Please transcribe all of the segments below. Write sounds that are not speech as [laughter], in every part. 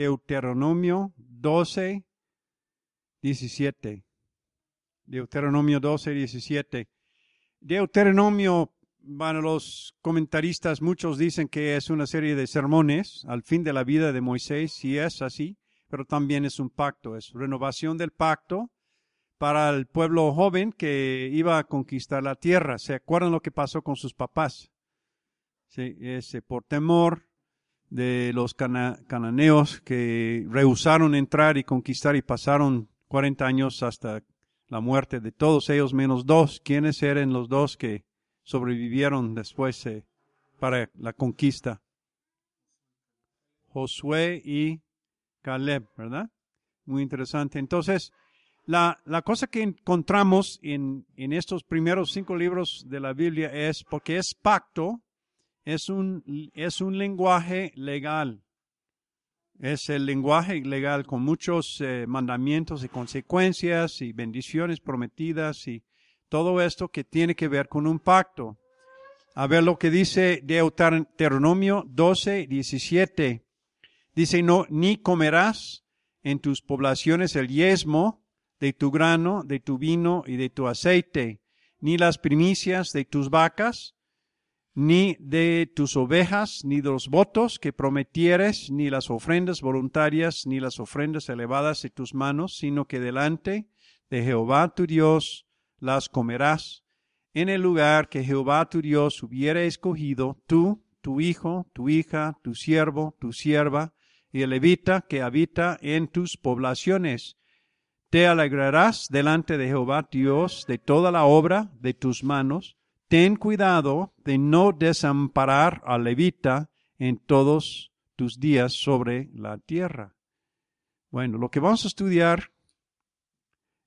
Deuteronomio 12, 17. Deuteronomio 12, 17. Deuteronomio, bueno, los comentaristas, muchos dicen que es una serie de sermones al fin de la vida de Moisés, si es así, pero también es un pacto, es renovación del pacto para el pueblo joven que iba a conquistar la tierra. ¿Se acuerdan lo que pasó con sus papás? Sí, ese, por temor de los cananeos que rehusaron entrar y conquistar y pasaron 40 años hasta la muerte de todos ellos menos dos. ¿Quiénes eran los dos que sobrevivieron después eh, para la conquista? Josué y Caleb, ¿verdad? Muy interesante. Entonces, la, la cosa que encontramos en, en estos primeros cinco libros de la Biblia es, porque es pacto, es un, es un lenguaje legal. Es el lenguaje legal con muchos eh, mandamientos y consecuencias y bendiciones prometidas y todo esto que tiene que ver con un pacto. A ver lo que dice Deuteronomio 12, 17. Dice, no, ni comerás en tus poblaciones el yesmo de tu grano, de tu vino y de tu aceite, ni las primicias de tus vacas, ni de tus ovejas, ni de los votos que prometieres, ni las ofrendas voluntarias, ni las ofrendas elevadas de tus manos, sino que delante de Jehová tu Dios las comerás en el lugar que Jehová tu Dios hubiera escogido, tú, tu hijo, tu hija, tu siervo, tu sierva, y el levita que habita en tus poblaciones. Te alegrarás delante de Jehová Dios de toda la obra de tus manos, ten cuidado de no desamparar al levita en todos tus días sobre la tierra. Bueno, lo que vamos a estudiar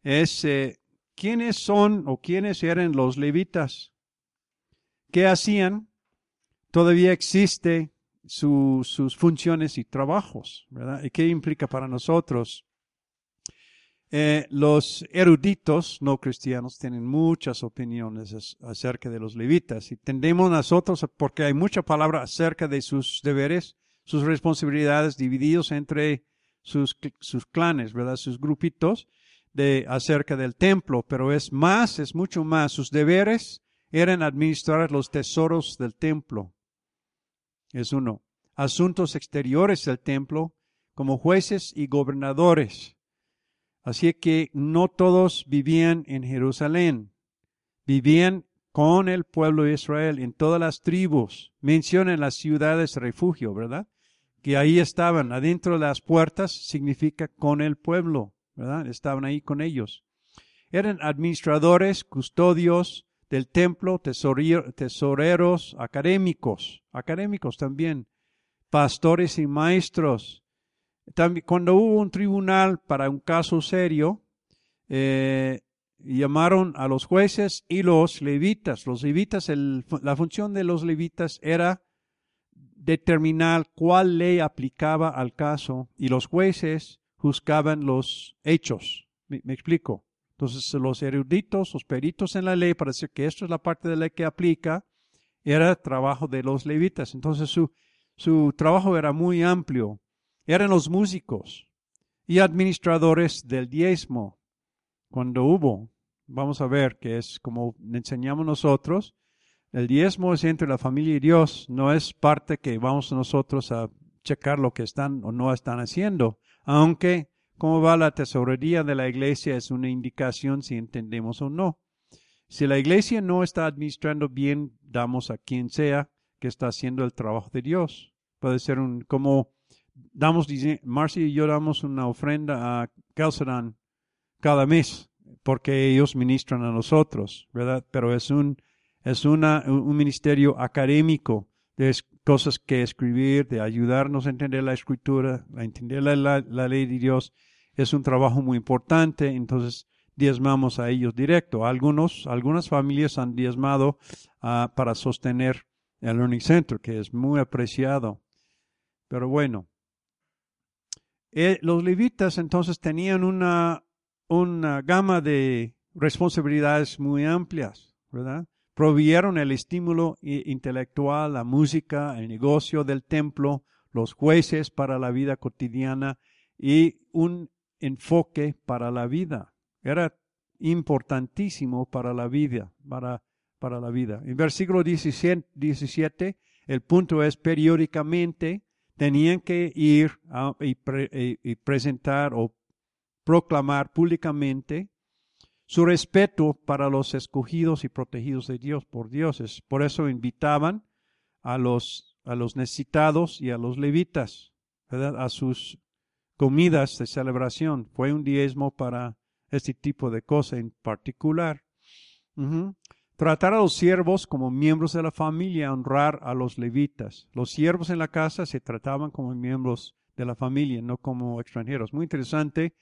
es eh, quiénes son o quiénes eran los levitas, qué hacían, todavía existe sus funciones y trabajos, ¿verdad? ¿Y qué implica para nosotros? Eh, los eruditos no cristianos tienen muchas opiniones acerca de los levitas y tendemos nosotros, porque hay mucha palabra acerca de sus deberes, sus responsabilidades divididos entre sus, sus clanes, ¿verdad? Sus grupitos de acerca del templo, pero es más, es mucho más. Sus deberes eran administrar los tesoros del templo. Es uno. Asuntos exteriores del templo como jueces y gobernadores Así que no todos vivían en Jerusalén, vivían con el pueblo de Israel en todas las tribus. Mencionan las ciudades refugio, ¿verdad? Que ahí estaban, adentro de las puertas significa con el pueblo, ¿verdad? Estaban ahí con ellos. Eran administradores, custodios del templo, tesoreros, académicos, académicos también, pastores y maestros, también, cuando hubo un tribunal para un caso serio, eh, llamaron a los jueces y los levitas. Los levitas, la función de los levitas era determinar cuál ley aplicaba al caso y los jueces juzgaban los hechos. Me, explico. Entonces los eruditos, los peritos en la ley, para decir que esto es la parte de la ley que aplica, era trabajo de los levitas. Entonces su, su trabajo era muy amplio eran los músicos y administradores del diezmo. Cuando hubo, vamos a ver que es como enseñamos nosotros, el diezmo es entre la familia y Dios, no es parte que vamos nosotros a checar lo que están o no están haciendo, aunque cómo va la tesorería de la iglesia es una indicación si entendemos o no. Si la iglesia no está administrando bien, damos a quien sea que está haciendo el trabajo de Dios. Puede ser un, como damos, Marcia y yo damos una ofrenda a Calcedan cada mes porque ellos ministran a nosotros, ¿verdad? Pero es un, es una, un ministerio académico de cosas que escribir, de ayudarnos a entender la escritura, a entender la, ley de Dios. Es un trabajo muy importante, entonces diezmamos a ellos directo. Algunos, algunas familias han diezmado uh, para sostener el Learning Center, que es muy apreciado. Pero bueno, eh, los levitas entonces tenían una, una gama de responsabilidades muy amplias, ¿verdad? Provieron el estímulo intelectual, la música, el negocio del templo, los jueces para la vida cotidiana y un enfoque para la vida. Era importantísimo para la vida, para, para la vida. En versículo 17, 17, el punto es periódicamente tenían que ir y, presentar o proclamar públicamente su respeto para los escogidos y protegidos de Dios por dioses. Por eso invitaban a los, a los necesitados y a los levitas, a sus comidas de celebración. Fue un diezmo para este tipo de cosa en particular. Tratar a los siervos como miembros de la familia, honrar a los levitas. Los siervos en la casa se trataban como miembros de la familia, no como extranjeros. Muy interesante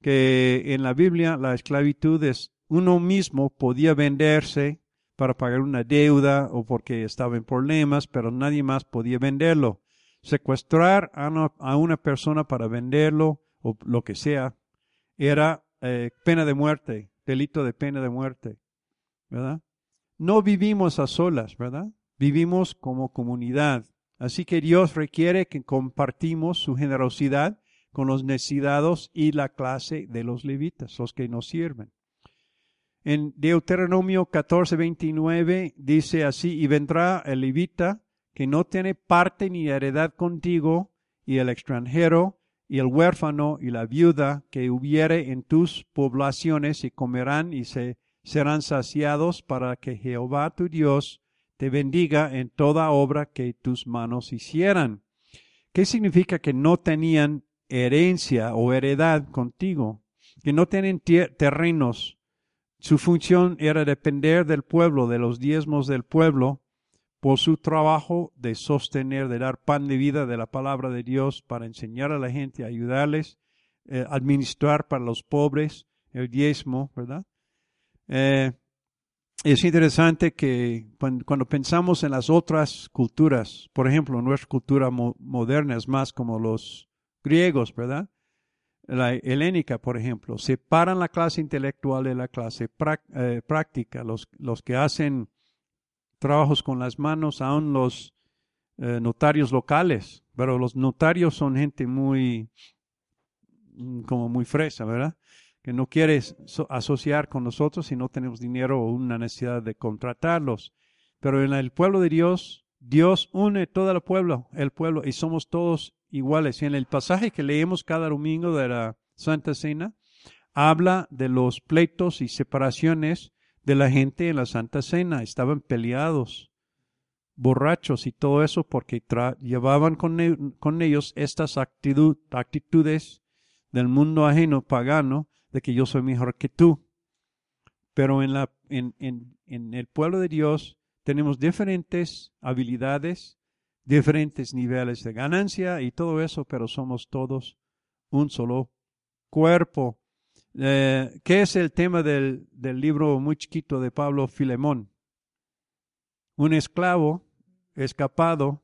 que en la Biblia la esclavitud es uno mismo podía venderse para pagar una deuda o porque estaba en problemas, pero nadie más podía venderlo. Secuestrar a una, persona para venderlo o lo que sea era eh, pena de muerte, delito de pena de muerte, ¿verdad? No vivimos a solas, ¿verdad? Vivimos como comunidad. Así que Dios requiere que compartimos su generosidad con los necesitados y la clase de los levitas, los que nos sirven. En Deuteronomio 14, 29 dice así, y vendrá el levita que no tiene parte ni heredad contigo, y el extranjero, y el huérfano, y la viuda que hubiere en tus poblaciones, y comerán y se serán saciados para que Jehová tu Dios te bendiga en toda obra que tus manos hicieran. ¿Qué significa que no tenían herencia o heredad contigo? Que no tienen terrenos. Su función era depender del pueblo, de los diezmos del pueblo, por su trabajo de sostener, de dar pan de vida de la palabra de Dios para enseñar a la gente, ayudarles, eh, administrar para los pobres el diezmo, ¿verdad? Eh, es interesante que cuando, pensamos en las otras culturas, por ejemplo, nuestra cultura moderna es más como los griegos, ¿verdad? La helénica, por ejemplo, separan la clase intelectual de la clase eh, práctica. Los, los que hacen trabajos con las manos, aún los eh, notarios locales, pero los notarios son gente muy, mm, como muy fresa, ¿verdad? Que no quiere asociar con nosotros si no tenemos dinero o una necesidad de contratarlos. Pero en el pueblo de Dios, Dios une todo el pueblo, el pueblo, y somos todos iguales. Y en el pasaje que leemos cada domingo de la Santa Cena, habla de los pleitos y separaciones de la gente en la Santa Cena. Estaban peleados, borrachos y todo eso porque llevaban con, con ellos estas actitudes del mundo ajeno pagano de que yo soy mejor que tú. Pero en, la, en, en, en el pueblo de Dios tenemos diferentes habilidades, diferentes niveles de ganancia y todo eso, pero somos todos un solo cuerpo. Eh, ¿Qué es el tema del, del libro muy chiquito de Pablo Filemón? Un esclavo escapado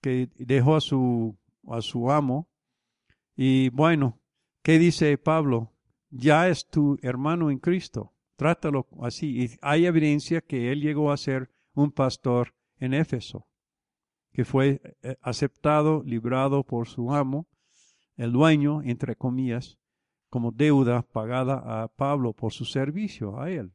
que dejó a su, a su amo. Y bueno, ¿qué dice Pablo? Ya es tu hermano en Cristo. Trátalo así. Y hay evidencia que él llegó a ser un pastor en Éfeso, que fue eh, aceptado, librado por su amo, el dueño, entre comillas, como deuda pagada a Pablo por su servicio a él.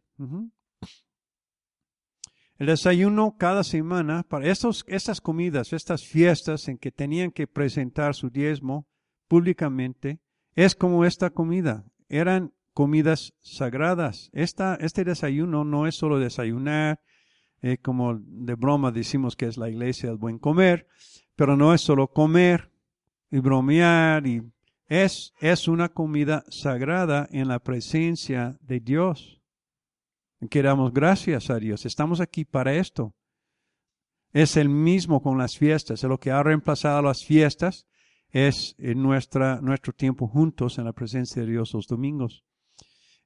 El desayuno cada semana, para estos, estas comidas, estas fiestas en que tenían que presentar su diezmo públicamente, es como esta comida eran comidas sagradas. Esta, este desayuno no es solo desayunar, eh, como de broma decimos que es la iglesia del buen comer, pero no es solo comer y bromear, y es, es una comida sagrada en la presencia de Dios. Que damos gracias a Dios. Estamos aquí para esto. Es el mismo con las fiestas, es lo que ha reemplazado las fiestas es en nuestra, nuestro tiempo juntos en la presencia de Dios los domingos.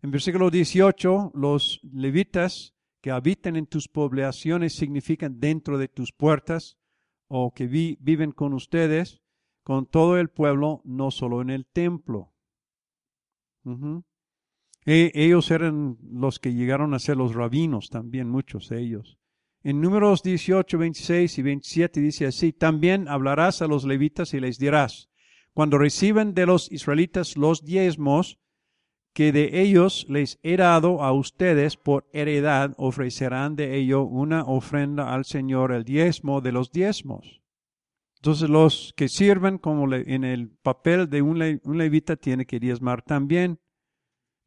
En versículo 18, los levitas que habitan en tus poblaciones significan dentro de tus puertas o que viven con ustedes, con todo el pueblo, no solo en el templo. E, ellos eran los que llegaron a ser los rabinos también, muchos de ellos. En números 18, 26 y 27 dice así, también hablarás a los levitas y les dirás, cuando reciben de los israelitas los diezmos, que de ellos les he dado a ustedes por heredad, ofrecerán de ello una ofrenda al Señor, el diezmo de los diezmos. Entonces los que sirven como en el papel de un, un levita tiene que diezmar también.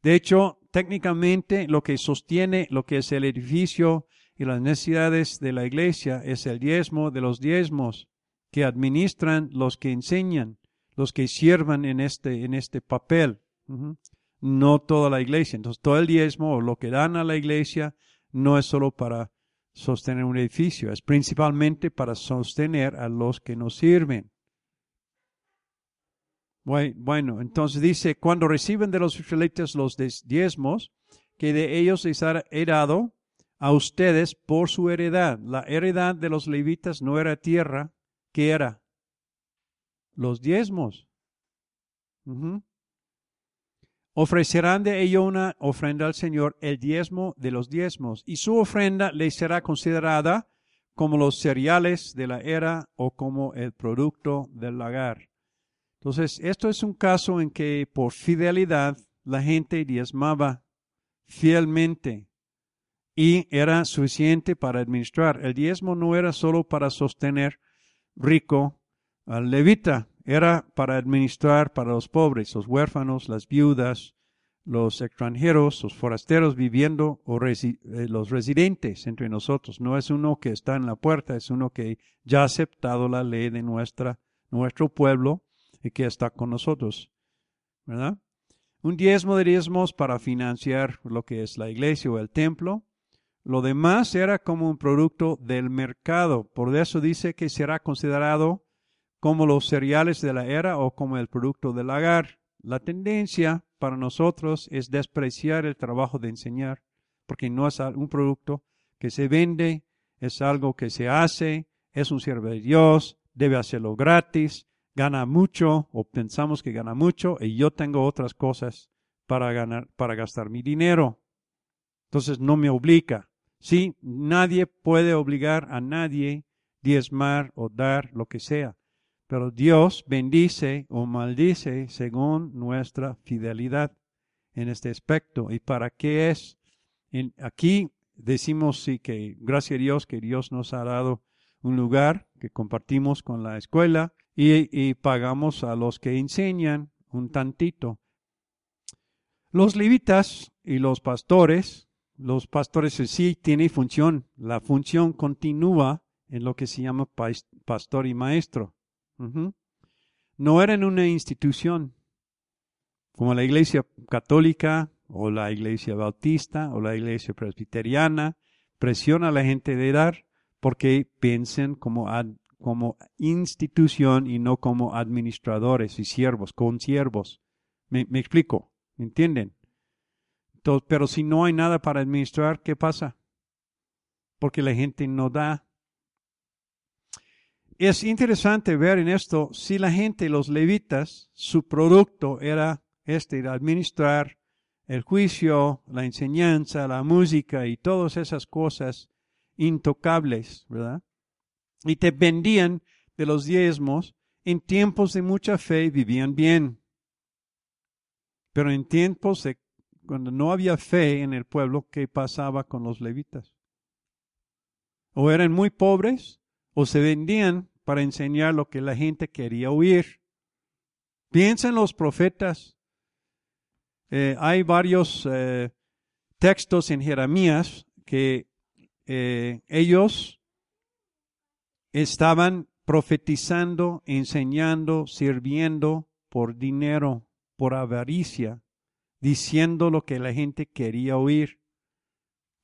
De hecho, técnicamente lo que sostiene lo que es el edificio y las necesidades de la iglesia es el diezmo de los diezmos que administran los que enseñan, los que sirvan en este, en este papel. No toda la iglesia. Entonces, todo el diezmo o lo que dan a la iglesia no es solo para sostener un edificio, es principalmente para sostener a los que nos sirven. Bueno, entonces dice, cuando reciben de los israelitas los diezmos, que de ellos les he dado a ustedes por su heredad. La heredad de los levitas no era tierra, ¿qué era? Los diezmos. Ofrecerán de ello una ofrenda al Señor, el diezmo de los diezmos, y su ofrenda le será considerada como los cereales de la era o como el producto del lagar. Entonces, esto es un caso en que por fidelidad la gente diezmaba fielmente y era suficiente para administrar. El diezmo no era solo para sostener rico al levita, era para administrar para los pobres, los huérfanos, las viudas, los extranjeros, los forasteros viviendo o eh, los residentes entre nosotros. No es uno que está en la puerta, es uno que ya ha aceptado la ley de nuestra, nuestro pueblo y que está con nosotros. ¿Verdad? Un diezmo de diezmos para financiar lo que es la iglesia o el templo. Lo demás era como un producto del mercado. Por eso dice que será considerado como los cereales de la era o como el producto del lagar. La tendencia para nosotros es despreciar el trabajo de enseñar, porque no es un producto que se vende, es algo que se hace, es un siervo de Dios, debe hacerlo gratis, gana mucho o pensamos que gana mucho y yo tengo otras cosas para ganar, para gastar mi dinero. Entonces no me obliga. Sí, nadie puede obligar a nadie diezmar o dar lo que sea. Pero Dios bendice o maldice según nuestra fidelidad en este aspecto. ¿Y para qué es? aquí decimos sí que gracias a Dios que Dios nos ha dado un lugar que compartimos con la escuela y, pagamos a los que enseñan un tantito. Los levitas y los pastores, los pastores sí tienen función, la función continúa en lo que se llama pastor y maestro. No eran una institución como la iglesia católica o la iglesia bautista o la iglesia presbiteriana, presiona a la gente de dar porque piensen como como institución y no como administradores y siervos, consiervos. ¿Me, explico? ¿Me entienden? Pero si no hay nada para administrar, ¿qué pasa? Porque la gente no da. Es interesante ver en esto, si la gente, los levitas, su producto era este, administrar el juicio, la enseñanza, la música y todas esas cosas intocables, ¿verdad? y te vendían de los diezmos, en tiempos de mucha fe vivían bien. Pero en tiempos de cuando no había fe en el pueblo, ¿qué pasaba con los levitas? O eran muy pobres o se vendían para enseñar lo que la gente quería oír. Piensa los profetas. Eh, hay varios eh, textos en Jeremías que eh, ellos estaban profetizando, enseñando, sirviendo por dinero, por avaricia, diciendo lo que la gente quería oír,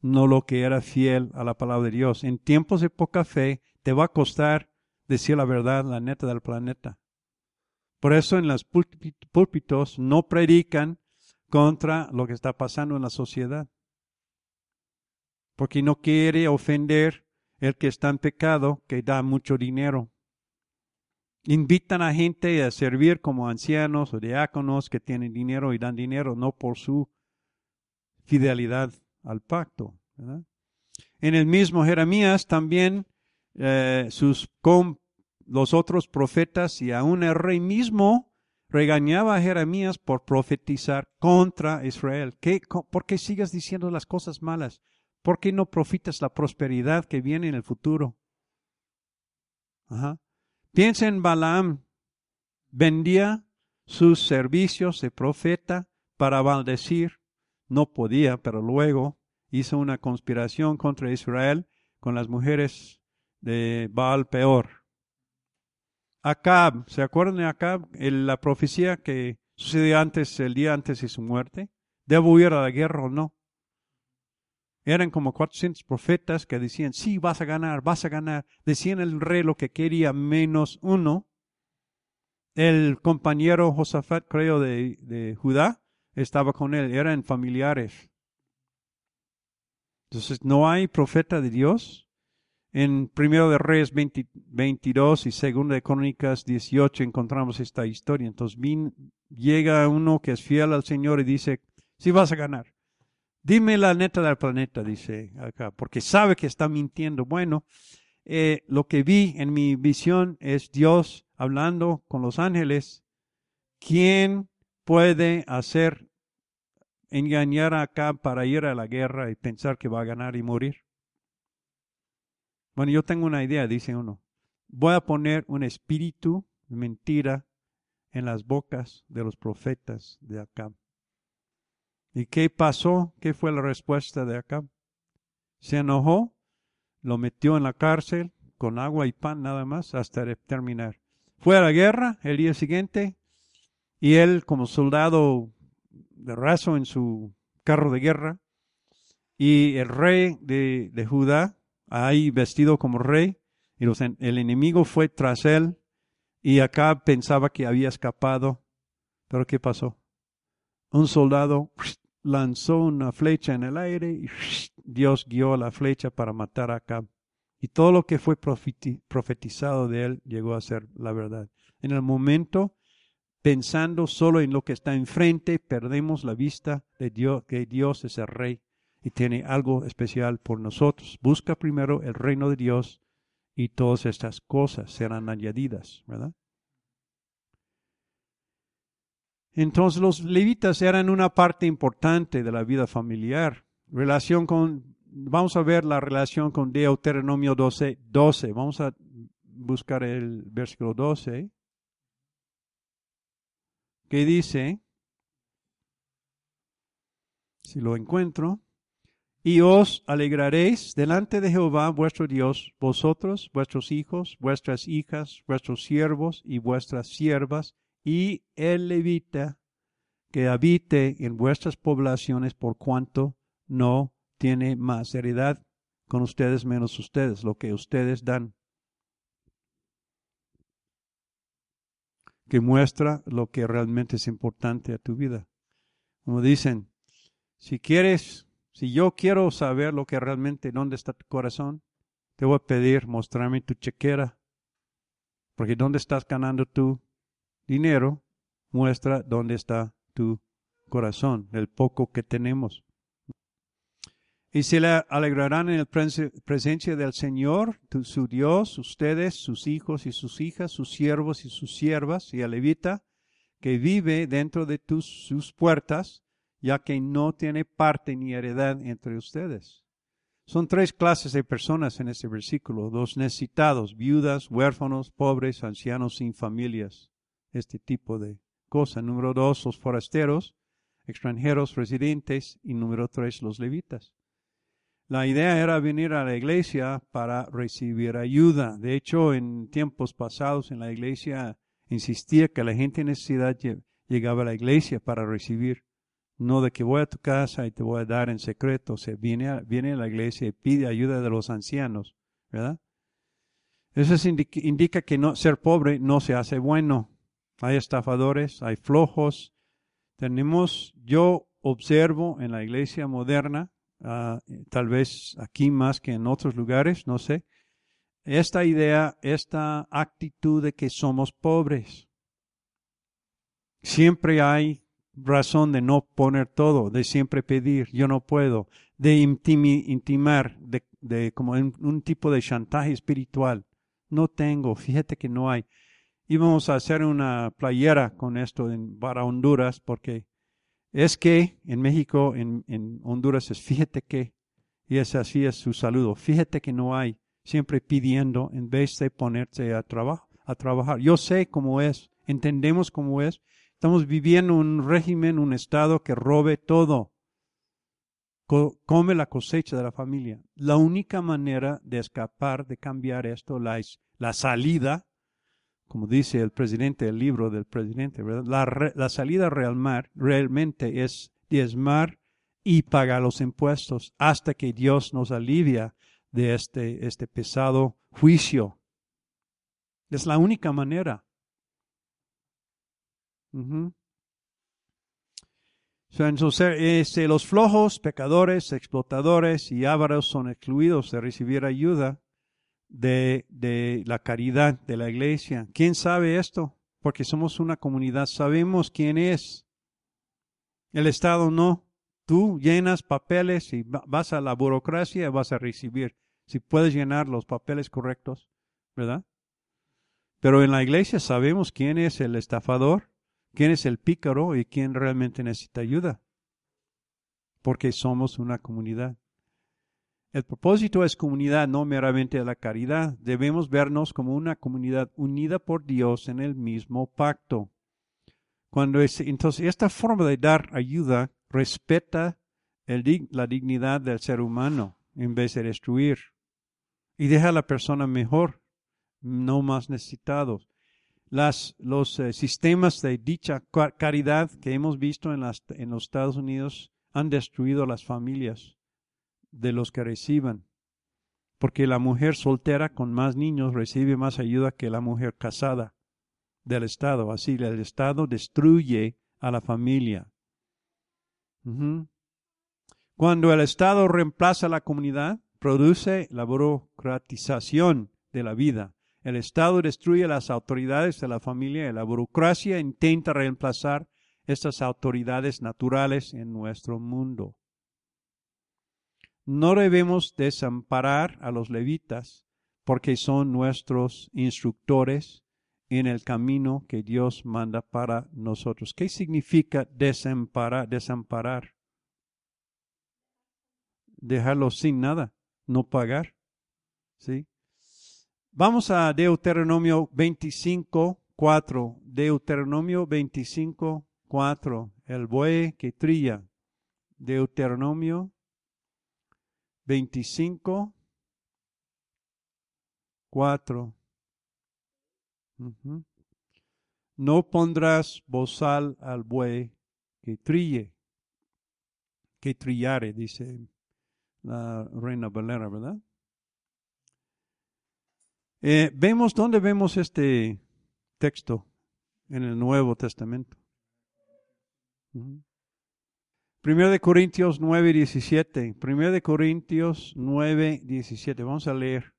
no lo que era fiel a la palabra de Dios. En tiempos de poca fe te va a costar decir la verdad, la neta del planeta. Por eso en los púlpitos no predican contra lo que está pasando en la sociedad. Porque no quiere ofender el que está en pecado, que da mucho dinero. Invitan a gente a servir como ancianos o diáconos que tienen dinero y dan dinero, no por su fidelidad al pacto. en el mismo Jeremías también eh, sus los otros profetas y aún el rey mismo regañaba a Jeremías por profetizar contra Israel. ¿Qué, ¿Por qué sigues diciendo las cosas malas? ¿Por qué no profitas la prosperidad que viene en el futuro? Ajá. Piensa en Balaam. Vendía sus servicios de profeta para maldecir. No podía, pero luego hizo una conspiración contra Israel con las mujeres de Baal peor. Acab, ¿se acuerdan de Acab? la profecía que sucedió antes, el día antes de su muerte. ¿Debo ir a la guerra o no? Eran como 400 profetas que decían, sí, vas a ganar, vas a ganar. Decían el rey lo que quería menos uno. El compañero Josafat, creo, de, de Judá, estaba con él. Eran familiares. Entonces, no hay profeta de Dios. En Primero de Reyes 22 y Segundo de Crónicas 18 encontramos esta historia. Entonces, llega uno que es fiel al Señor y dice, sí vas a ganar. Dime la neta del planeta, dice acá, porque sabe que está mintiendo. Bueno, eh, lo que vi en mi visión es Dios hablando con los ángeles. ¿Quién puede hacer engañar acá para ir a la guerra y pensar que va a ganar y morir? Bueno, yo tengo una idea, dice uno. Voy a poner un espíritu mentira en las bocas de los profetas de acá. ¿Y qué pasó? ¿Qué fue la respuesta de acá? Se enojó, lo metió en la cárcel con agua y pan nada más hasta terminar. Fue a la guerra el día siguiente y él como soldado de raso en su carro de guerra y el rey de, de Judá ahí vestido como rey y el enemigo fue tras él y acá pensaba que había escapado. Pero ¿qué pasó? Un soldado lanzó una flecha en el aire y Dios guió la flecha para matar a Acab. Y todo lo que fue profetizado de él llegó a ser la verdad. En el momento, pensando solo en lo que está enfrente, perdemos la vista de Dios, que Dios es el rey y tiene algo especial por nosotros. Busca primero el reino de Dios y todas estas cosas serán añadidas, ¿verdad? Entonces los levitas eran una parte importante de la vida familiar. Relación con, vamos a ver la relación con Deuteronomio 12, 12. Vamos a buscar el versículo 12. Que dice, si lo encuentro, y os alegraréis delante de Jehová vuestro Dios, vosotros, vuestros hijos, vuestras hijas, vuestros siervos y vuestras siervas, y el levita que habite en vuestras poblaciones por cuanto no tiene más heredad con ustedes menos ustedes, lo que ustedes dan. Que muestra lo que realmente es importante a tu vida. Como dicen, si quieres, si yo quiero saber lo que realmente, dónde está tu corazón, te voy a pedir mostrarme tu chequera. Porque dónde estás ganando tu dinero muestra dónde está tu corazón, el poco que tenemos. Y se le alegrarán en la presencia del Señor, su Dios, ustedes, sus hijos y sus hijas, sus siervos y sus siervas, y a levita, que vive dentro de tus, sus puertas, ya que no tiene parte ni heredad entre ustedes. Son tres clases de personas en este versículo, los necesitados, viudas, huérfanos, pobres, ancianos sin familias este tipo de cosas. Número dos, los forasteros, extranjeros residentes. Y número tres, los levitas. La idea era venir a la iglesia para recibir ayuda. De hecho, en tiempos pasados en la iglesia insistía que la gente en necesidad llegaba a la iglesia para recibir. No de que voy a tu casa y te voy a dar en secreto. O viene a, viene a la iglesia y pide ayuda de los ancianos, ¿verdad? Eso indica, indica que no, ser pobre no se hace bueno. Hay estafadores, hay flojos. Tenemos, yo observo en la iglesia moderna, ah, tal vez aquí más que en otros lugares, no sé, esta idea, esta actitud de que somos pobres. Siempre hay razón de no poner todo, de siempre pedir, yo no puedo, de intimar, de como un, un tipo de chantaje espiritual. No tengo, fíjate que no hay. Íbamos a hacer una playera con esto en, para Honduras porque es que en México, en, en Honduras es fíjate que, y es así es su saludo, fíjate que no hay, siempre pidiendo en vez de ponerte a, trabajo, a trabajar. Yo sé cómo es, entendemos cómo es. Estamos viviendo un régimen, un estado que robe todo come la cosecha de la familia. La única manera de escapar, de cambiar esto, la, la salida, como dice el presidente del libro del presidente, La, la salida real realmente es diezmar y pagar los impuestos hasta que Dios nos alivia de este, este pesado juicio. Es la única manera. Este, los flojos, pecadores, explotadores y ávaros son excluidos de recibir ayuda de, de la caridad de la iglesia. ¿Quién sabe esto? Porque somos una comunidad, sabemos quién es. El Estado no. Tú llenas papeles y vas a la burocracia y vas a recibir. Si puedes llenar los papeles correctos, ¿verdad? Pero en la iglesia sabemos quién es el estafador, quién es el pícaro y quién realmente necesita ayuda. Porque somos una comunidad. El propósito es comunidad, no meramente la caridad. Debemos vernos como una comunidad unida por Dios en el mismo pacto. Cuando es, entonces, esta forma de dar ayuda respeta la dignidad del ser humano en vez de destruir. Y deja a la persona mejor, no más necesitados las, los eh, sistemas de dicha caridad que hemos visto en, en los Estados Unidos han destruido las familias de los que reciban. Porque la mujer soltera con más niños recibe más ayuda que la mujer casada del Estado. Así el Estado destruye a la familia. Cuando el Estado reemplaza a la comunidad, produce la burocratización de la vida el Estado destruye las autoridades de la familia y la burocracia intenta reemplazar estas autoridades naturales en nuestro mundo. No debemos desamparar a los levitas porque son nuestros instructores en el camino que Dios manda para nosotros. ¿Qué significa desamparar? desamparar? Dejarlos sin nada, no pagar. ¿Sí? Vamos a Deuteronomio 25, 4. Deuteronomio 25, 4. El buey que trilla. Deuteronomio 25, 4. No pondrás bozal al buey que trille, que trillare, dice la reina Valera, ¿verdad? Eh, vemos, ¿dónde vemos este texto? En el Nuevo Testamento. Primero de Corintios 9, 17. Primero de Corintios 9, 17. Vamos a leer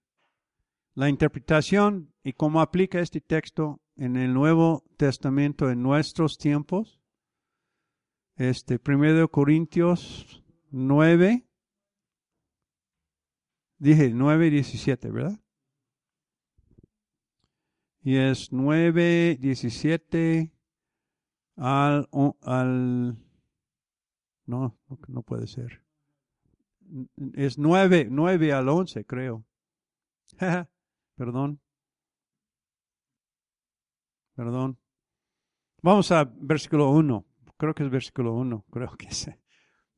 la interpretación y cómo aplica este texto en el Nuevo Testamento en nuestros tiempos. Este, primero de Corintios 9, dije 9, 17, ¿verdad? y es 9, 17 al, al no, no puede ser. Es 9, 9 al 11, creo. [laughs] Perdón. Perdón. Vamos a versículo 1. Creo que es versículo 1. [laughs] Creo que es.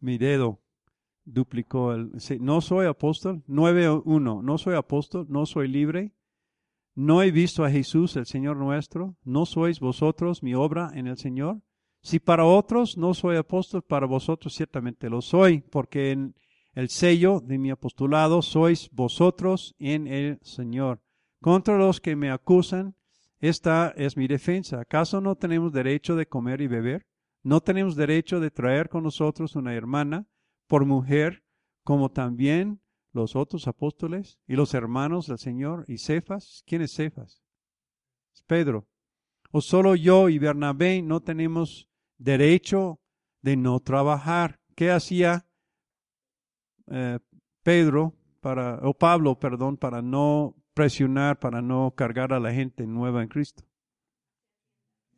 Mi dedo duplicó el. No soy apóstol. 9.1. No soy apóstol. No soy libre ¿No he visto a Jesús, el Señor nuestro? ¿No sois vosotros mi obra en el Señor? Si para otros no soy apóstol, para vosotros ciertamente lo soy, porque en el sello de mi apostolado sois vosotros en el Señor. Contra los que me acusan, esta es mi defensa. ¿Acaso no tenemos derecho de comer y beber? ¿No tenemos derecho de traer con nosotros una hermana por mujer, como también los otros apóstoles y los hermanos del Señor y Cefas. ¿Quién es Cefas? Es Pedro. O solo yo y Bernabé no tenemos derecho de no trabajar. ¿Qué hacía eh, Pedro para, o Pablo, perdón, para no presionar, para no cargar a la gente nueva en Cristo?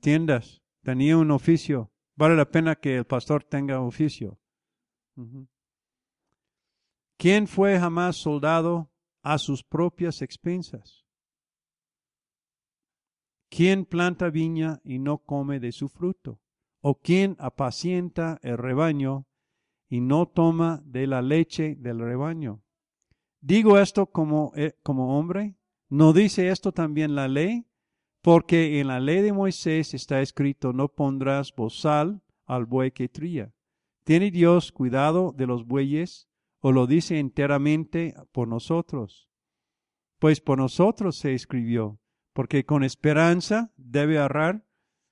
Tiendas, tenía un oficio. Vale la pena que el pastor tenga oficio. ¿Quién fue jamás soldado a sus propias expensas? ¿Quién planta viña y no come de su fruto? ¿O quién apacienta el rebaño y no toma de la leche del rebaño? Digo esto como, eh, como hombre. ¿No dice esto también la ley? Porque en la ley de Moisés está escrito, no pondrás bozal al buey que tría. ¿Tiene Dios cuidado de los bueyes o lo dice enteramente por nosotros? Pues por nosotros se escribió, porque con esperanza debe arar,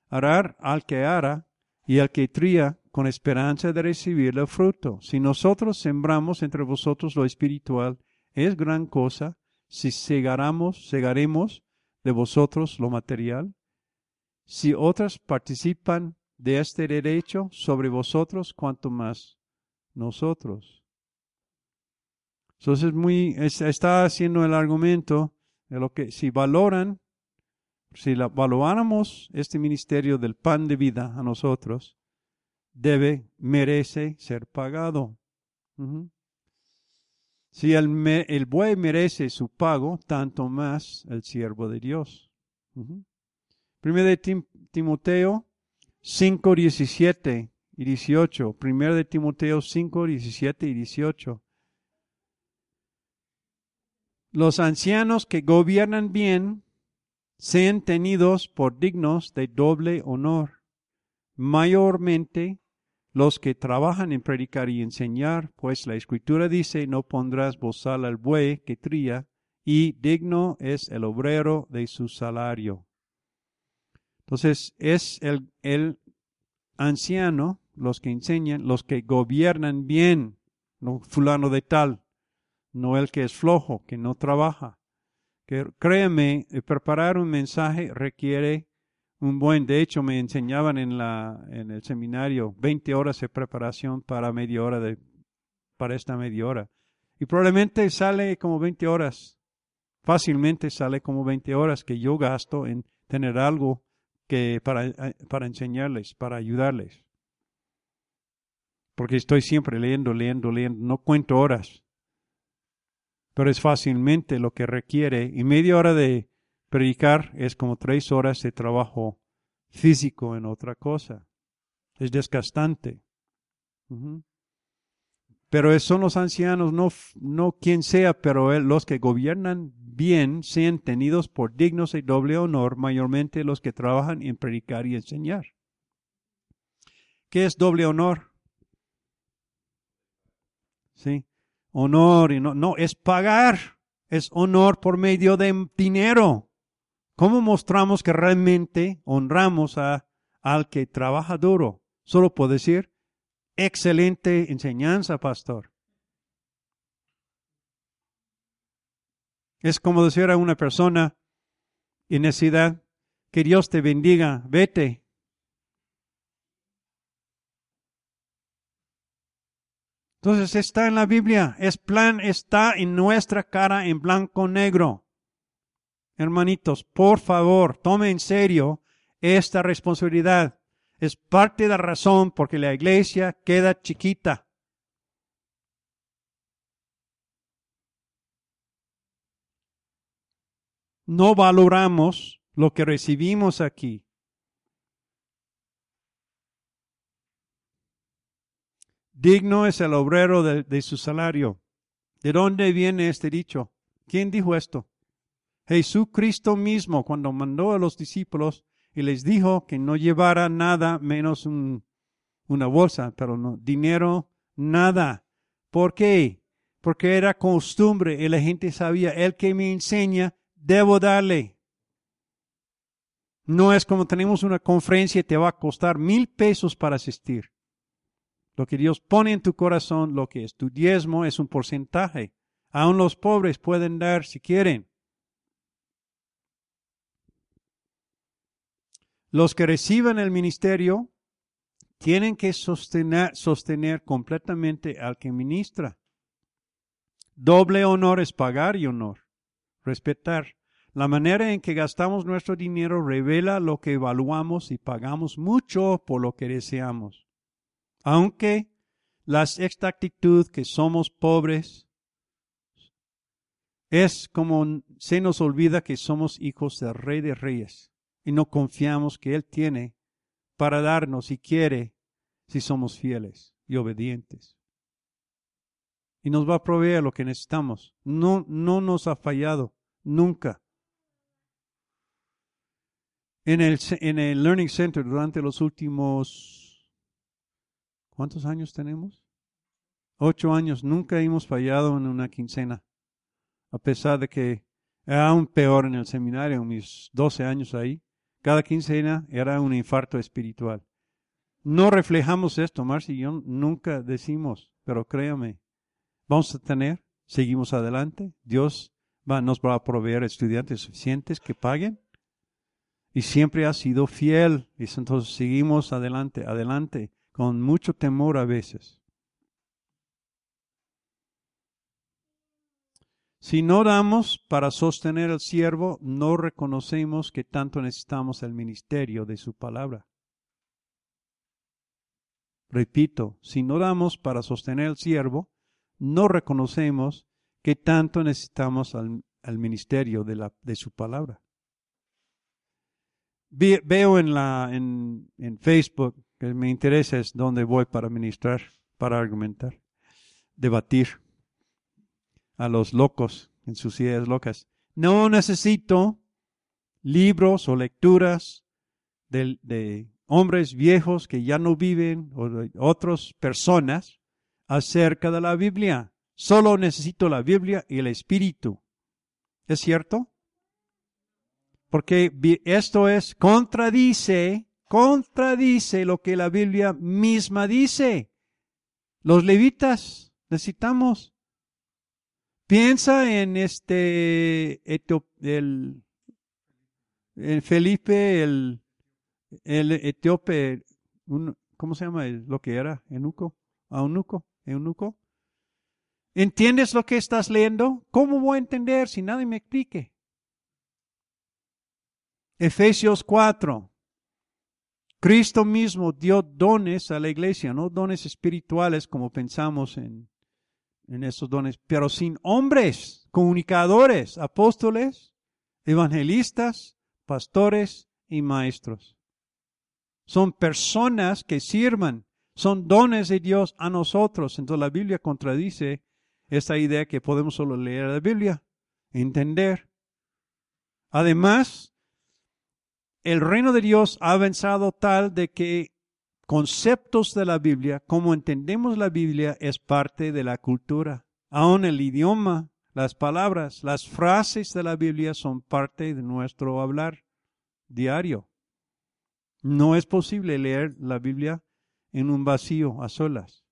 arar al que ara y al que tría con esperanza de recibir el fruto. Si nosotros sembramos entre vosotros lo espiritual, es gran cosa si segaramos, segaremos de vosotros lo material? Si otras participan de este derecho sobre vosotros, cuanto más nosotros. Entonces, muy, está haciendo el argumento de lo que si valoran, si la, valoráramos este ministerio del pan de vida a nosotros, debe, merece ser pagado. Si el, el, buey merece su pago, tanto más el siervo de Dios. Primero de Timoteo 5, 17 y 18. Primero de Timoteo 5, 17 y 18. Los ancianos que gobiernan bien sean tenidos por dignos de doble honor, mayormente los que trabajan en predicar y enseñar, pues la escritura dice, no pondrás bozal al buey que tría, y digno es el obrero de su salario. Entonces, es el, el anciano, los que enseñan, los que gobiernan bien, no fulano de tal, no el que es flojo, que no trabaja. Que créeme, preparar un mensaje requiere un buen, de hecho me enseñaban en, la, en el seminario 20 horas de preparación para media hora de, para esta media hora. Y probablemente sale como 20 horas, fácilmente sale como 20 horas que yo gasto en tener algo que para, para enseñarles, para ayudarles. Porque estoy siempre leyendo, leyendo, leyendo, no cuento horas. Pero es fácilmente lo que requiere. Y media hora de Predicar es como tres horas de trabajo físico en otra cosa. Es desgastante. Pero son los ancianos, no, no quien sea, pero los que gobiernan bien, sean tenidos por dignos de doble honor, mayormente los que trabajan en predicar y enseñar. ¿Qué es doble honor? Sí, honor y no, no, es pagar, es honor por medio de dinero. ¿Cómo mostramos que realmente honramos a, al que trabaja duro? Solo puedo decir, excelente enseñanza, pastor. Es como decir a una persona en necesidad, que Dios te bendiga, vete. Entonces está en la Biblia, es plan, está en nuestra cara en blanco negro. Hermanitos, por favor, tome en serio esta responsabilidad. Es parte de la razón porque la iglesia queda chiquita. No valoramos lo que recibimos aquí. Digno es el obrero de, su salario. ¿De dónde viene este dicho? ¿Quién dijo esto? Jesucristo mismo cuando mandó a los discípulos y les dijo que no llevara nada menos una bolsa, pero no dinero, nada. ¿Por qué? Porque era costumbre y la gente sabía, el que me enseña, debo darle. No es como tenemos una conferencia y te va a costar mil pesos para asistir. Lo que Dios pone en tu corazón, lo que es tu diezmo, es un porcentaje. Aún los pobres pueden dar si quieren. Los que reciban el ministerio tienen que sostener, sostener completamente al que ministra. Doble honor es pagar y honor. Respetar. La manera en que gastamos nuestro dinero revela lo que evaluamos y pagamos mucho por lo que deseamos. Aunque la exactitud que somos pobres es como se nos olvida que somos hijos del Rey de Reyes y no confiamos que Él tiene para darnos y quiere si somos fieles y obedientes. Y nos va a proveer lo que necesitamos. No, no nos ha fallado, nunca. En el, en el Learning Center durante los últimos, ¿cuántos años tenemos? Ocho años, nunca hemos fallado en una quincena. A pesar de que era aún peor en el seminario, mis doce años ahí. Cada quincena era un infarto espiritual. No reflejamos esto, Marcia y yo nunca decimos, pero créame, vamos a tener, seguimos adelante, Dios va, nos va a proveer estudiantes suficientes que paguen y siempre ha sido fiel y entonces seguimos adelante, adelante, con mucho temor a veces. Si no damos para sostener al siervo, no reconocemos que tanto necesitamos el ministerio de su palabra. Repito, si no damos para sostener al siervo, no reconocemos que tanto necesitamos al, ministerio de, la, de, su palabra. Veo en, la, en, en Facebook que me interesa es dónde voy para ministrar, para argumentar, debatir a los locos en sus ideas locas. No necesito libros o lecturas de, de hombres viejos que ya no viven o de otras personas acerca de la Biblia. Solo necesito la Biblia y el Espíritu. ¿Es cierto? Porque esto es, contradice, contradice lo que la Biblia misma dice. Los levitas necesitamos. Piensa en este, el, el Felipe, el, el etíope, ¿cómo se llama? Lo que era, eunuco, eunuco, eunuco. ¿Entiendes lo que estás leyendo? ¿Cómo voy a entender si nadie me explique? Efesios 4. Cristo mismo dio dones a la iglesia, no dones espirituales como pensamos en, en esos dones, pero sin hombres, comunicadores, apóstoles, evangelistas, pastores y maestros. Son personas que sirvan, son dones de Dios a nosotros. Entonces la Biblia contradice esta idea que podemos solo leer la Biblia, entender. Además, el reino de Dios ha avanzado tal de que conceptos de la Biblia, como entendemos la Biblia, es parte de la cultura. Aún el idioma, las palabras, las frases de la Biblia son parte de nuestro hablar diario. No es posible leer la Biblia en un vacío a solas.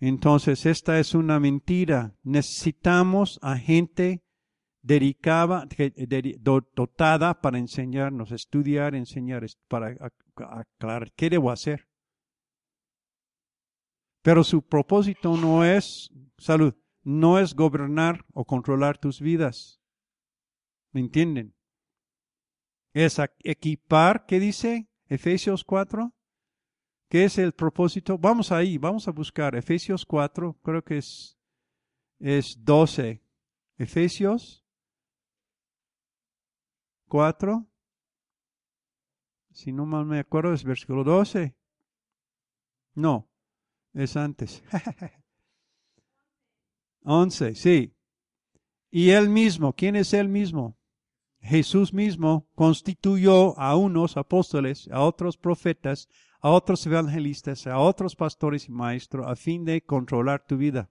Entonces, esta es una mentira. Necesitamos a gente dedicada, dotada para enseñarnos, estudiar, enseñar, para aclarar qué debo hacer. Pero su propósito no es, salud, no es gobernar o controlar tus vidas. ¿Me entienden? es equipar, ¿qué dice Efesios 4? ¿Qué es el propósito? Vamos ahí, vamos a buscar Efesios 4, creo que es, es 12. Efesios 4, si no mal me acuerdo, es versículo 12. No, es antes. [laughs] 11, sí. Y él mismo, ¿quién es él mismo? Jesús mismo constituyó a unos apóstoles, a otros profetas, a otros evangelistas, a otros pastores y maestros, a fin de controlar tu vida,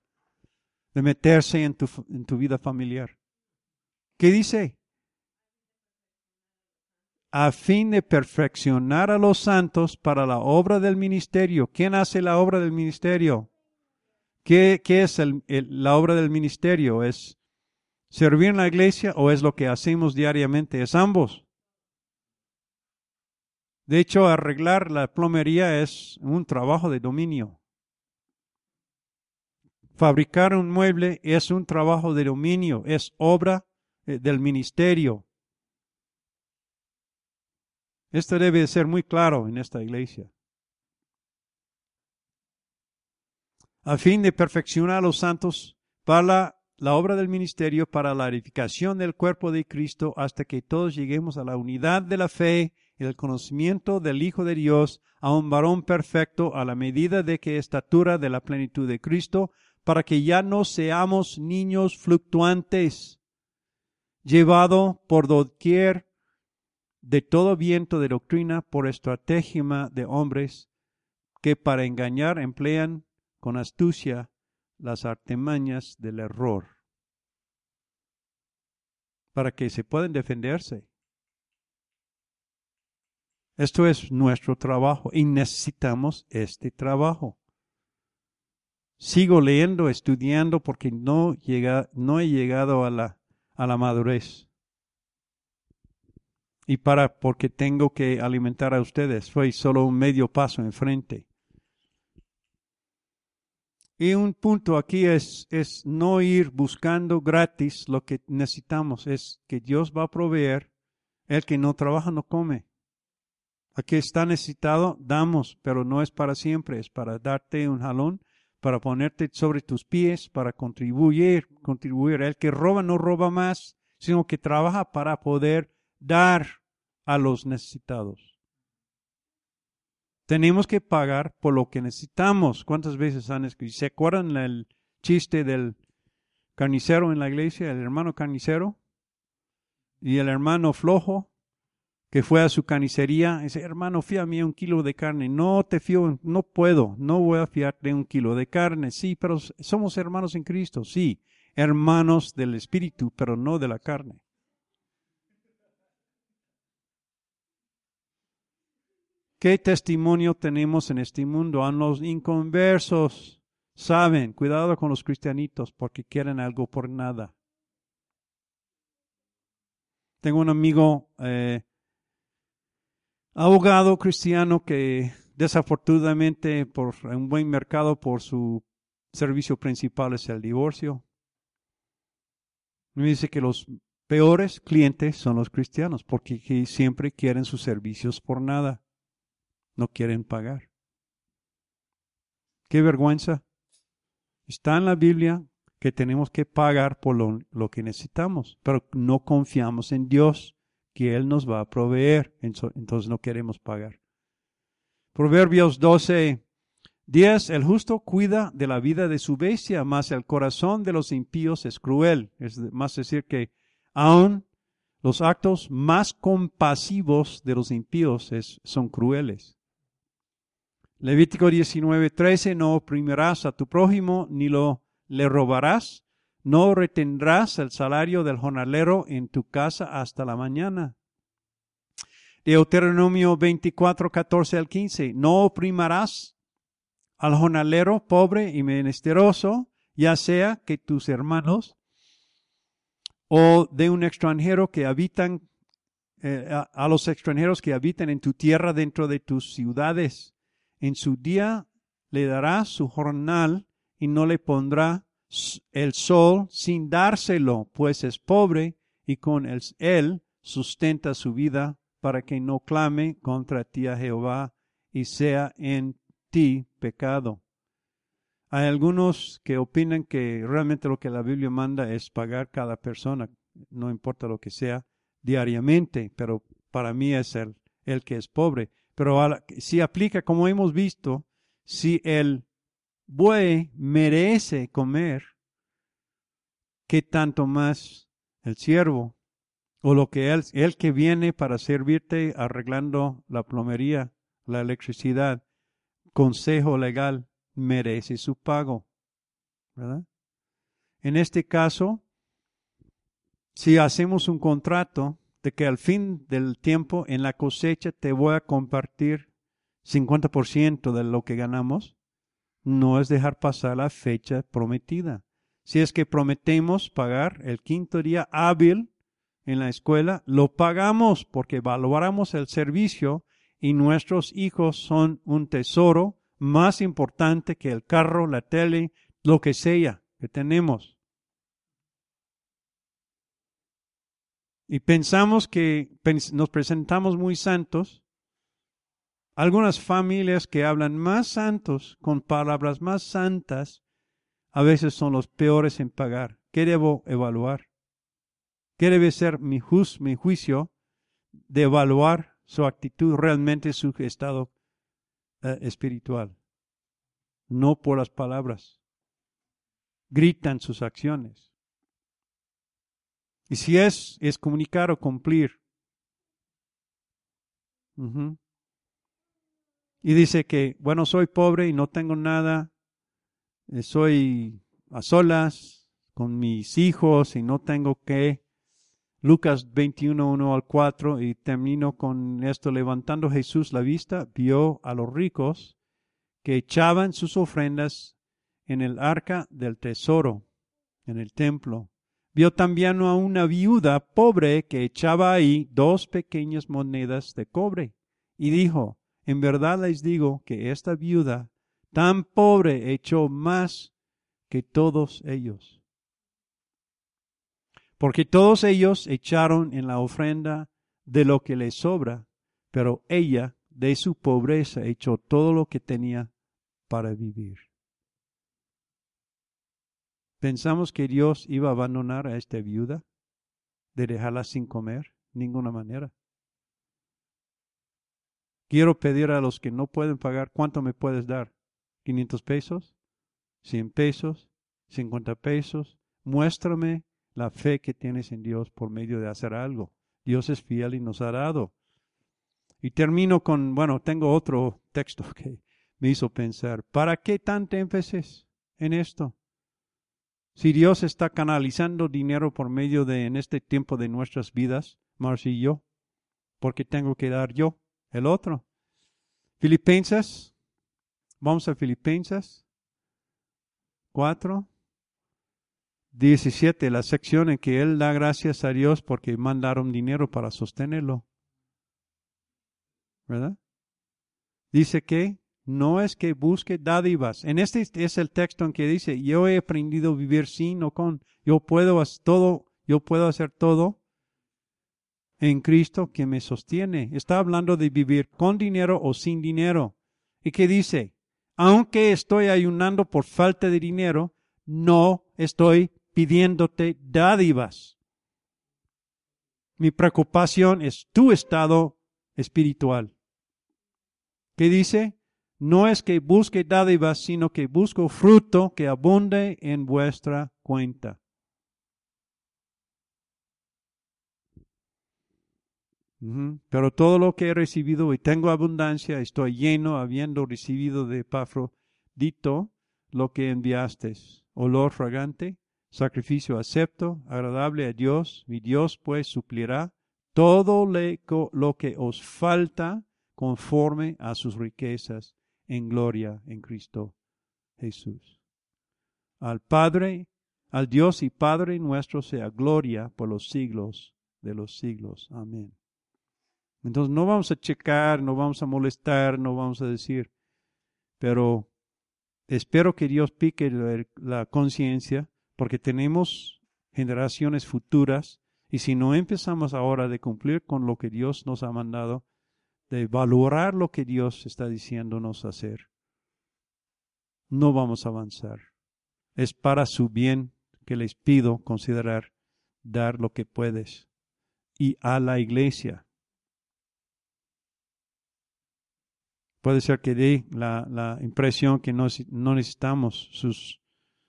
de meterse en tu, en tu vida familiar. ¿Qué dice? A fin de perfeccionar a los santos para la obra del ministerio. ¿Quién hace la obra del ministerio? ¿Qué, es la obra del ministerio? Es servir en la iglesia o es lo que hacemos diariamente? Es ambos. De hecho, arreglar la plomería es un trabajo de dominio. Fabricar un mueble es un trabajo de dominio, es obra eh, del ministerio. Esto debe ser muy claro en esta iglesia. A fin de perfeccionar a los santos para la, obra del ministerio, para la edificación del cuerpo de Cristo, hasta que todos lleguemos a la unidad de la fe y el conocimiento del Hijo de Dios, a un varón perfecto, a la medida de que estatura de la plenitud de Cristo, para que ya no seamos niños fluctuantes, llevado por doquier de todo viento de doctrina por estrategia de hombres que para engañar emplean con astucia las artimañas del error, para que se puedan defenderse. Esto es nuestro trabajo y necesitamos este trabajo. Sigo leyendo, estudiando porque no, llega, no he llegado a la, a la madurez. Y para, porque tengo que alimentar a ustedes, fue solo un medio paso enfrente. Y un punto aquí es, es no ir buscando gratis lo que necesitamos, es que Dios va a proveer. El que no trabaja no come. Aquí está necesitado, damos, pero no es para siempre, es para darte un jalón para ponerte sobre tus pies, para contribuir, contribuir. El que roba no roba más, sino que trabaja para poder dar a los necesitados. Tenemos que pagar por lo que necesitamos. ¿Cuántas veces han escrito? ¿Se acuerdan el chiste del carnicero en la iglesia, el hermano carnicero? Y el hermano flojo que fue a su carnicería, dice, hermano, fía a mí un kilo de carne. No te fío, no puedo, no voy a fiarte un kilo de carne. Sí, pero somos hermanos en Cristo, sí, hermanos del Espíritu, pero no de la carne. ¿Qué testimonio tenemos en este mundo? A los inconversos saben, cuidado con los cristianitos porque quieren algo por nada. Tengo un amigo eh, abogado cristiano que desafortunadamente por un buen mercado por su servicio principal es el divorcio. Me dice que los peores clientes son los cristianos porque siempre quieren sus servicios por nada. No quieren pagar. Qué vergüenza. Está en la Biblia que tenemos que pagar por lo, lo que necesitamos, pero no confiamos en Dios que Él nos va a proveer, entonces no queremos pagar. Proverbios 12, 10, el justo cuida de la vida de su bestia, mas el corazón de los impíos es cruel. Es más decir que aún los actos más compasivos de los impíos son crueles. Levítico 19, 13, no oprimirás a tu prójimo ni lo le robarás, no retendrás el salario del jornalero en tu casa hasta la mañana. Deuteronomio 24, 14 al 15. No oprimarás al jornalero pobre y menesteroso, ya sea que tus hermanos o de un extranjero que habitan, eh, a los extranjeros que habitan en tu tierra dentro de tus ciudades. En su día le dará su jornal y no le pondrá el sol sin dárselo, pues es pobre y con él sustenta su vida para que no clame contra ti a Jehová y sea en ti pecado. Hay algunos que opinan que realmente lo que la Biblia manda es pagar cada persona, no importa lo que sea, diariamente, pero para mí es el, el que es pobre. Pero si aplica, como hemos visto, si el buey merece comer, ¿qué tanto más el siervo? O lo que él, el que viene para servirte arreglando la plomería, la electricidad, consejo legal, merece su pago. En este caso, si hacemos un contrato de que al fin del tiempo en la cosecha te voy a compartir 50% de lo que ganamos, no es dejar pasar la fecha prometida. Si es que prometemos pagar el quinto día hábil en la escuela, lo pagamos porque valoramos el servicio y nuestros hijos son un tesoro más importante que el carro, la tele, lo que sea que tenemos. Y pensamos que nos presentamos muy santos. Algunas familias que hablan más santos, con palabras más santas, a veces son los peores en pagar. ¿Qué debo evaluar? ¿Qué debe ser mi, juicio de evaluar su actitud, realmente su estado eh, espiritual? No por las palabras. Gritan sus acciones. Y si es, es comunicar o cumplir. Y dice que, bueno, soy pobre y no tengo nada, eh, soy a solas con mis hijos y no tengo que. Lucas 21, 1 al 4, y termino con esto, levantando Jesús la vista, vio a los ricos que echaban sus ofrendas en el arca del tesoro, en el templo. Vio también a una viuda pobre que echaba ahí dos pequeñas monedas de cobre, y dijo, en verdad les digo que esta viuda tan pobre echó más que todos ellos. Porque todos ellos echaron en la ofrenda de lo que les sobra, pero ella de su pobreza echó todo lo que tenía para vivir. ¿Pensamos que Dios iba a abandonar a esta viuda? ¿De dejarla sin comer? Ninguna manera. Quiero pedir a los que no pueden pagar, ¿cuánto me puedes dar? ¿500 pesos? ¿100 pesos? ¿50 pesos? Muéstrame la fe que tienes en Dios por medio de hacer algo. Dios es fiel y nos ha dado. Y termino con, bueno, tengo otro texto [laughs] que me hizo pensar, ¿para qué tanto énfasis en esto? Si Dios está canalizando dinero por medio de, en este tiempo de nuestras vidas, Marcia y yo, ¿por qué tengo que dar yo el otro? Filipenses Vamos a Filipenses 4, 17, la sección en que él da gracias a Dios porque mandaron dinero para sostenerlo. ¿Verdad? Dice que no es que busque dádivas. En este es el texto en que dice, yo he aprendido a vivir sin o con. Yo puedo hacer todo, yo puedo hacer todo en Cristo que me sostiene. Está hablando de vivir con dinero o sin dinero. ¿Y qué dice? aunque estoy ayunando por falta de dinero, no estoy pidiéndote dádivas. Mi preocupación es tu estado espiritual. ¿Qué dice? No es que busque dádivas, sino que busco fruto que abunde en vuestra cuenta. Pero todo lo que he recibido y tengo abundancia, estoy lleno, habiendo recibido de dito lo que enviaste, olor fragante, sacrificio acepto, agradable a Dios. Mi Dios pues suplirá todo lo que os falta conforme a sus riquezas en gloria en Cristo Jesús. Al Padre, al Dios y Padre nuestro sea gloria por los siglos de los siglos. Amén. Entonces no vamos a checar, no vamos a molestar, no vamos a decir, pero espero que Dios pique la, conciencia porque tenemos generaciones futuras y si no empezamos ahora de cumplir con lo que Dios nos ha mandado, de valorar lo que Dios está diciéndonos hacer, no vamos a avanzar. Es para su bien que les pido considerar dar lo que puedes y a la iglesia Puede ser que dé la, impresión que no, necesitamos sus,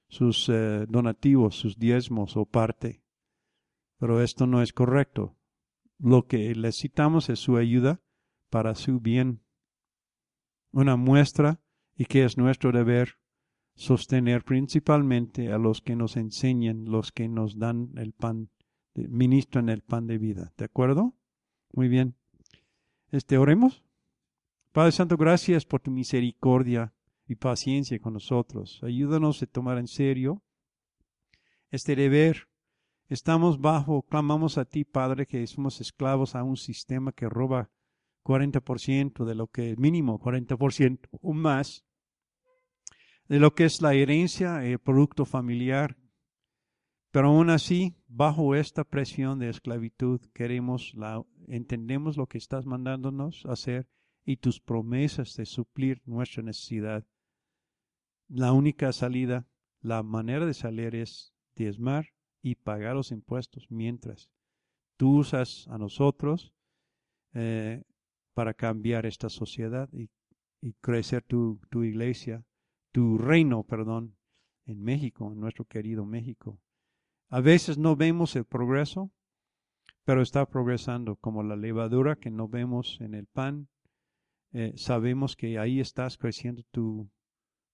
sus eh, donativos, sus diezmos o parte. Pero esto no es correcto. Lo que necesitamos es su ayuda para su bien. Una muestra y que es nuestro deber sostener principalmente a los que nos enseñan, los que nos dan el pan, ministran el pan de vida. ¿De acuerdo? Muy bien. Este, oremos. Padre Santo, gracias por tu misericordia y paciencia con nosotros. Ayúdanos a tomar en serio este deber. Estamos bajo, clamamos a ti, Padre, que somos esclavos a un sistema que roba 40% de lo que es mínimo, 40% o más. de lo que es la herencia, el producto familiar. Pero aún así, bajo esta presión de esclavitud, queremos la, entendemos lo que estás mandándonos hacer y tus promesas de suplir nuestra necesidad. La única salida, la manera de salir es diezmar y pagar los impuestos mientras tú usas a nosotros eh, para cambiar esta sociedad y, crecer tu, tu, iglesia, tu reino, perdón, en México, en nuestro querido México. A veces no vemos el progreso, pero está progresando como la levadura que no vemos en el pan. Eh, sabemos que ahí estás creciendo tu,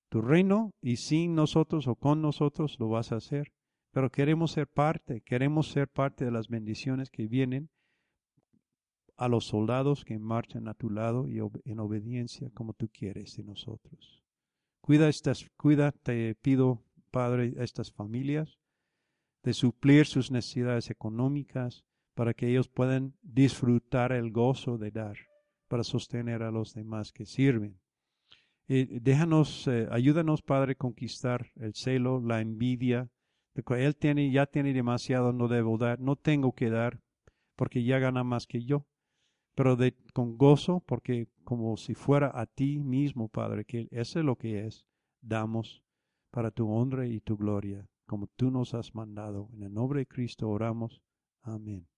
tu reino y sin nosotros o con nosotros lo vas a hacer. Pero queremos ser parte, queremos ser parte de las bendiciones que vienen a los soldados que marchan a tu lado y en obediencia como tú quieres de nosotros. Cuida estas, cuida, te pido, Padre, estas familias, de suplir sus necesidades económicas para que ellos puedan disfrutar el gozo de dar, para sostener a los demás que sirven. déjanos, eh, ayúdanos, Padre, conquistar el celo, la envidia, él tiene, ya tiene demasiado, no debo dar, no tengo que dar, porque ya gana más que yo. Pero de, con gozo, porque como si fuera a ti mismo, Padre, que eso es lo que es, damos para tu honra y tu gloria, como tú nos has mandado. En el nombre de Cristo oramos. Amén.